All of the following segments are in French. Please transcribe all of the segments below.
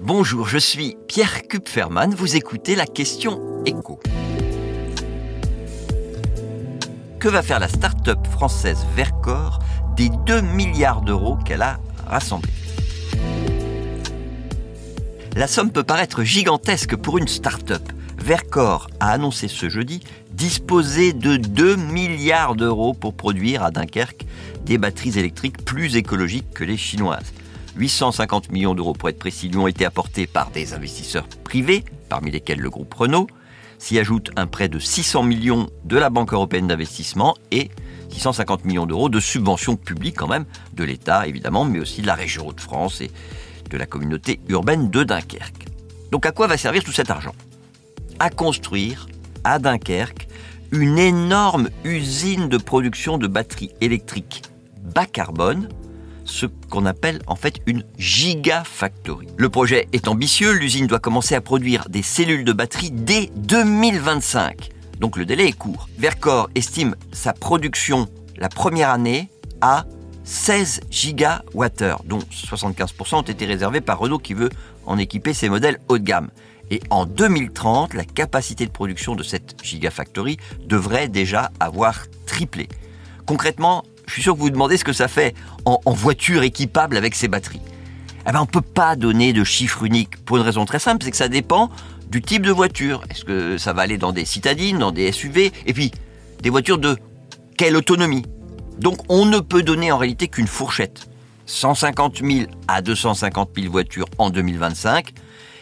Bonjour, je suis Pierre Kupferman, vous écoutez la question écho. Que va faire la start-up française Vercor des 2 milliards d'euros qu'elle a rassemblés? La somme peut paraître gigantesque pour une start-up. Vercor a annoncé ce jeudi disposer de 2 milliards d'euros pour produire à Dunkerque des batteries électriques plus écologiques que les chinoises. 850 millions d'euros pour être précis lui ont été apportés par des investisseurs privés, parmi lesquels le groupe Renault. S'y ajoute un prêt de 600 millions de la Banque européenne d'investissement et 650 millions d'euros de subventions publiques quand même, de l'État évidemment, mais aussi de la région Hauts-de-France et de la communauté urbaine de Dunkerque. Donc à quoi va servir tout cet argent? À construire à Dunkerque une énorme usine de production de batteries électriques bas carbone ce qu'on appelle en fait une gigafactory. Le projet est ambitieux, l'usine doit commencer à produire des cellules de batterie dès 2025. Donc le délai est court. Vercor estime sa production la première année à 16 gigawattheures, dont 75% ont été réservés par Renault qui veut en équiper ses modèles haut de gamme. Et en 2030, la capacité de production de cette gigafactory devrait déjà avoir triplé. Concrètement, je suis sûr que vous vous demandez ce que ça fait en, voiture équipable avec ces batteries. Eh ben, on ne peut pas donner de chiffre unique pour une raison très simple, c'est que ça dépend du type de voiture. Est-ce que ça va aller dans des citadines, dans des SUV, et puis des voitures de quelle autonomie? Donc on ne peut donner en réalité qu'une fourchette. 150 000 à 250 000 voitures en 2025.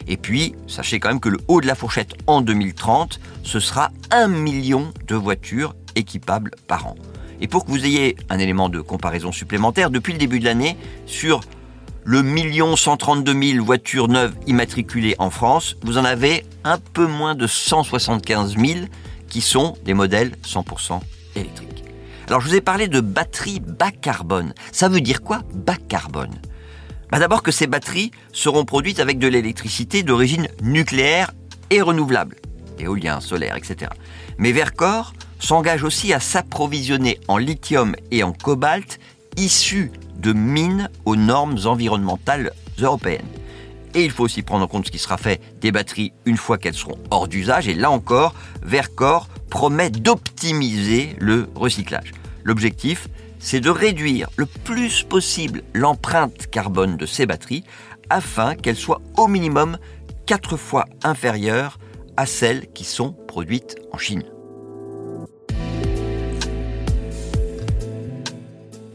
Et puis, sachez quand même que le haut de la fourchette en 2030, ce sera 1 million de voitures équipables par an. Et pour que vous ayez un élément de comparaison supplémentaire, depuis le début de l'année, sur le million 132 000 voitures neuves immatriculées en France, vous en avez un peu moins de 175 000 qui sont des modèles 100% électriques. Alors je vous ai parlé de batteries bas carbone. Ça veut dire quoi bas carbone? Bah, D'abord que ces batteries seront produites avec de l'électricité d'origine nucléaire et renouvelable, éolien, solaire, etc. Mais Vercor s'engage aussi à s'approvisionner en lithium et en cobalt issus de mines aux normes environnementales européennes. Et il faut aussi prendre en compte ce qui sera fait des batteries une fois qu'elles seront hors d'usage. Et là encore, Vercor promet d'optimiser le recyclage. L'objectif, c'est de réduire le plus possible l'empreinte carbone de ces batteries afin qu'elles soient au minimum 4 fois inférieures à celles qui sont produites en Chine.